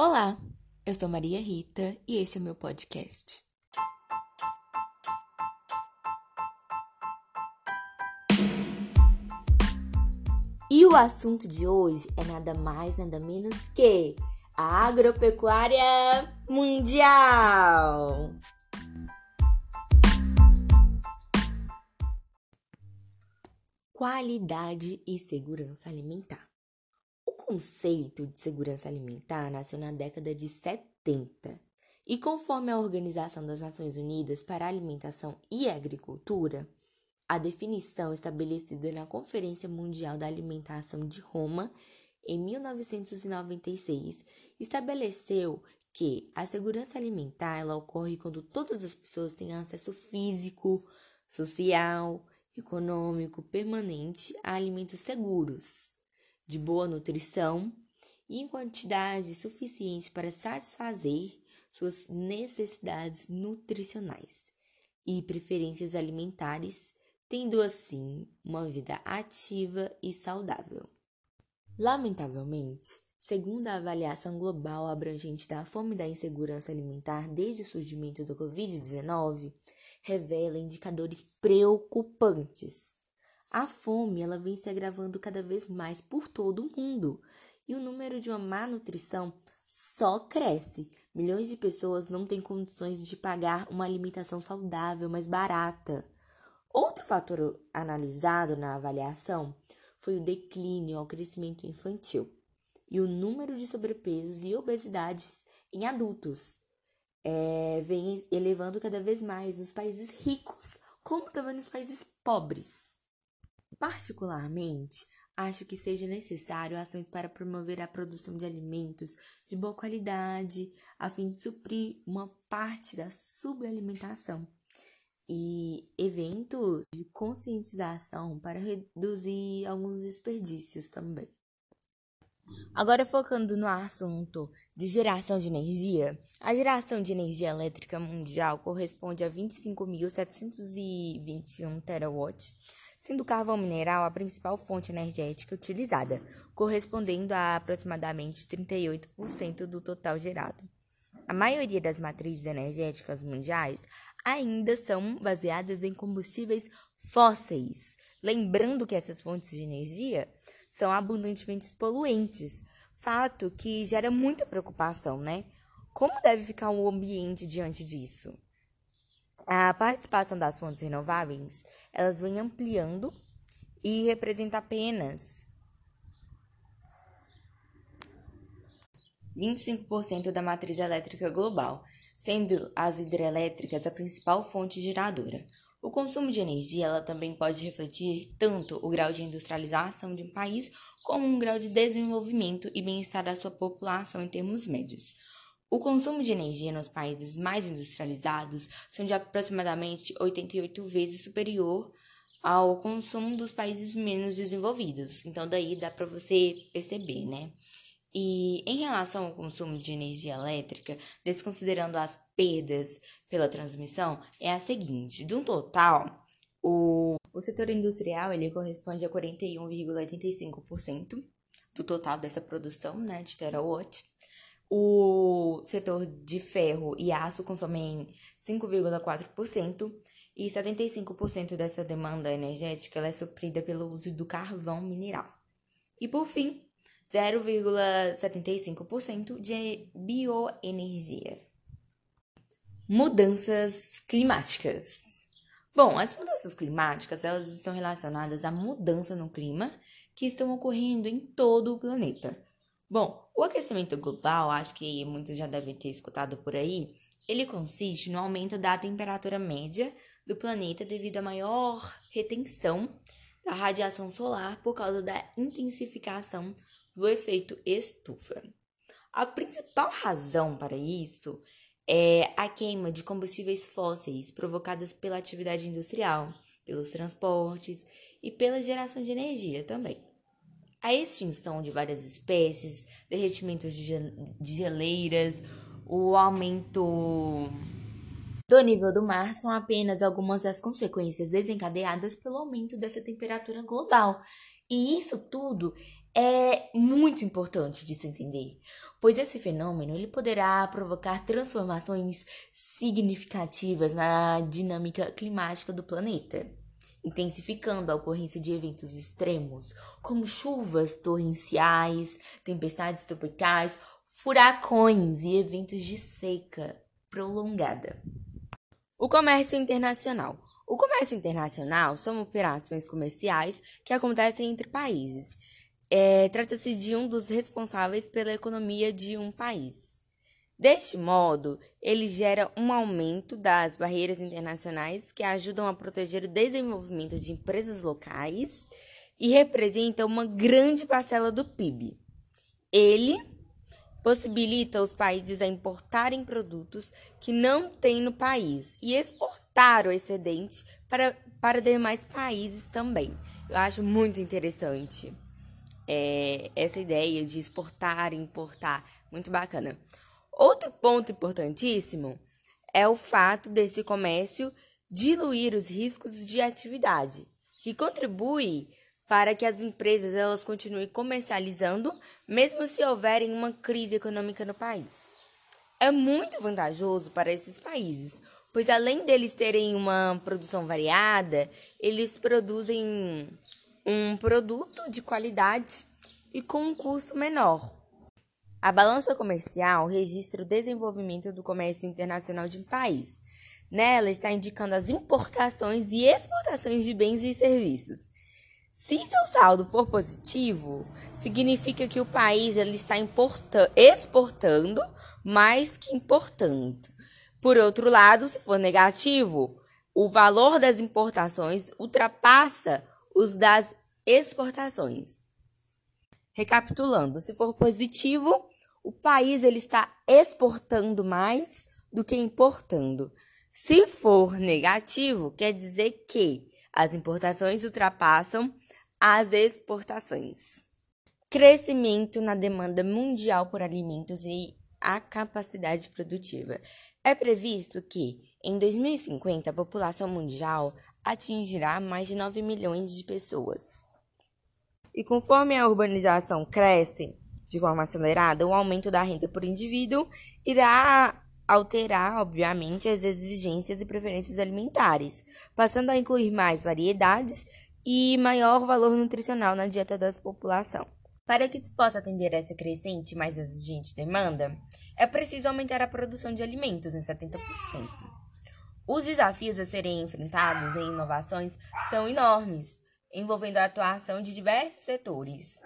Olá, eu sou Maria Rita e este é o meu podcast. E o assunto de hoje é nada mais, nada menos que a agropecuária mundial. Qualidade e segurança alimentar. Conceito de segurança alimentar nasceu na década de 70 e, conforme a Organização das Nações Unidas para a Alimentação e Agricultura, a definição estabelecida na Conferência Mundial da Alimentação de Roma em 1996 estabeleceu que a segurança alimentar ela ocorre quando todas as pessoas têm acesso físico, social econômico permanente a alimentos seguros, de boa nutrição e em quantidade suficiente para satisfazer suas necessidades nutricionais e preferências alimentares, tendo assim uma vida ativa e saudável. Lamentavelmente, segundo a avaliação global abrangente da fome e da insegurança alimentar desde o surgimento do Covid-19, revela indicadores preocupantes. A fome ela vem se agravando cada vez mais por todo o mundo e o número de uma má nutrição só cresce. Milhões de pessoas não têm condições de pagar uma alimentação saudável, mais barata. Outro fator analisado na avaliação foi o declínio ao crescimento infantil e o número de sobrepesos e obesidades em adultos, é, vem elevando cada vez mais nos países ricos, como também nos países pobres. Particularmente, acho que seja necessário ações para promover a produção de alimentos de boa qualidade, a fim de suprir uma parte da subalimentação e eventos de conscientização para reduzir alguns desperdícios também. Agora focando no assunto de geração de energia, a geração de energia elétrica mundial corresponde a 25.721 terawatts, sendo o carvão mineral a principal fonte energética utilizada, correspondendo a aproximadamente 38% do total gerado. A maioria das matrizes energéticas mundiais ainda são baseadas em combustíveis fósseis, lembrando que essas fontes de energia são abundantemente poluentes, fato que gera muita preocupação, né? Como deve ficar o ambiente diante disso? A participação das fontes renováveis, elas vem ampliando e representa apenas 25% da matriz elétrica global, sendo as hidrelétricas a principal fonte geradora. O consumo de energia ela também pode refletir tanto o grau de industrialização de um país como um grau de desenvolvimento e bem-estar da sua população em termos médios. O consumo de energia nos países mais industrializados são de aproximadamente 88 vezes superior ao consumo dos países menos desenvolvidos. Então daí dá para você perceber, né? E em relação ao consumo de energia elétrica, desconsiderando as perdas pela transmissão, é a seguinte: de um total, o, o setor industrial ele corresponde a 41,85% do total dessa produção né, de terawatt. O setor de ferro e aço consomem 5,4% e 75% dessa demanda energética é suprida pelo uso do carvão mineral. E por fim, 0,75% de bioenergia. Mudanças climáticas. Bom, as mudanças climáticas elas estão relacionadas à mudança no clima que estão ocorrendo em todo o planeta. Bom, o aquecimento global, acho que muitos já devem ter escutado por aí, ele consiste no aumento da temperatura média do planeta devido à maior retenção da radiação solar por causa da intensificação do efeito estufa. A principal razão para isso é a queima de combustíveis fósseis provocadas pela atividade industrial, pelos transportes e pela geração de energia também. A extinção de várias espécies, derretimentos de geleiras, o aumento do nível do mar são apenas algumas das consequências desencadeadas pelo aumento dessa temperatura global. E isso tudo é muito importante de se entender, pois esse fenômeno ele poderá provocar transformações significativas na dinâmica climática do planeta, intensificando a ocorrência de eventos extremos, como chuvas torrenciais, tempestades tropicais, furacões e eventos de seca prolongada. O comércio internacional. O comércio internacional são operações comerciais que acontecem entre países é, trata-se de um dos responsáveis pela economia de um país. Deste modo, ele gera um aumento das barreiras internacionais que ajudam a proteger o desenvolvimento de empresas locais e representa uma grande parcela do PIB. Ele possibilita os países a importarem produtos que não têm no país e exportar o excedente para, para demais países também. Eu acho muito interessante é, essa ideia de exportar e importar. Muito bacana. Outro ponto importantíssimo é o fato desse comércio diluir os riscos de atividade, que contribui para que as empresas elas continuem comercializando, mesmo se houverem uma crise econômica no país. É muito vantajoso para esses países, pois além deles terem uma produção variada, eles produzem um produto de qualidade e com um custo menor. A balança comercial registra o desenvolvimento do comércio internacional de um país. Nela está indicando as importações e exportações de bens e serviços. Se seu saldo for positivo, significa que o país ele está exportando mais que importando. Por outro lado, se for negativo, o valor das importações ultrapassa os das exportações. Recapitulando, se for positivo, o país ele está exportando mais do que importando. Se for negativo, quer dizer que as importações ultrapassam as exportações. Crescimento na demanda mundial por alimentos e a capacidade produtiva. É previsto que, em 2050, a população mundial atingirá mais de 9 milhões de pessoas. E conforme a urbanização cresce de forma acelerada, o aumento da renda por indivíduo irá alterar, obviamente, as exigências e preferências alimentares, passando a incluir mais variedades e maior valor nutricional na dieta da população. Para que se possa atender essa crescente e mais exigente demanda, é preciso aumentar a produção de alimentos em 70%. Os desafios a serem enfrentados em inovações são enormes, envolvendo a atuação de diversos setores.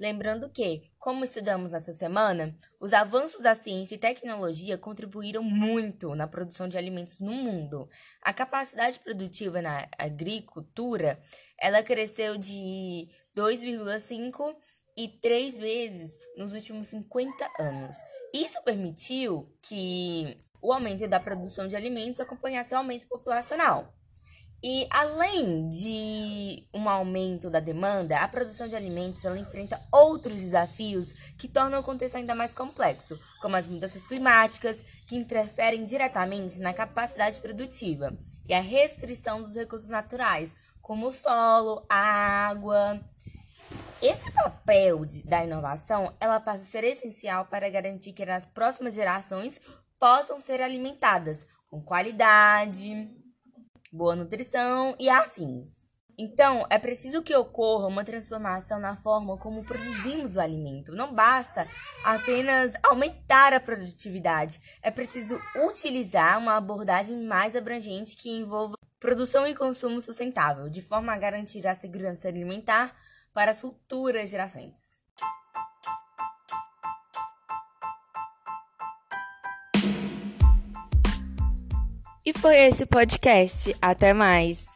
Lembrando que, como estudamos essa semana, os avanços da ciência e tecnologia contribuíram muito na produção de alimentos no mundo. A capacidade produtiva na agricultura, ela cresceu de 2,5 e 3 vezes nos últimos 50 anos. Isso permitiu que o aumento da produção de alimentos acompanhasse o aumento populacional. E além de um aumento da demanda, a produção de alimentos ela enfrenta outros desafios que tornam o contexto ainda mais complexo, como as mudanças climáticas, que interferem diretamente na capacidade produtiva, e a restrição dos recursos naturais, como o solo, a água. Esse papel de, da inovação, ela passa a ser essencial para garantir que as próximas gerações possam ser alimentadas com qualidade, boa nutrição e afins. Então, é preciso que ocorra uma transformação na forma como produzimos o alimento. Não basta apenas aumentar a produtividade, é preciso utilizar uma abordagem mais abrangente que envolva produção e consumo sustentável, de forma a garantir a segurança alimentar para as futuras gerações. E foi esse podcast. Até mais.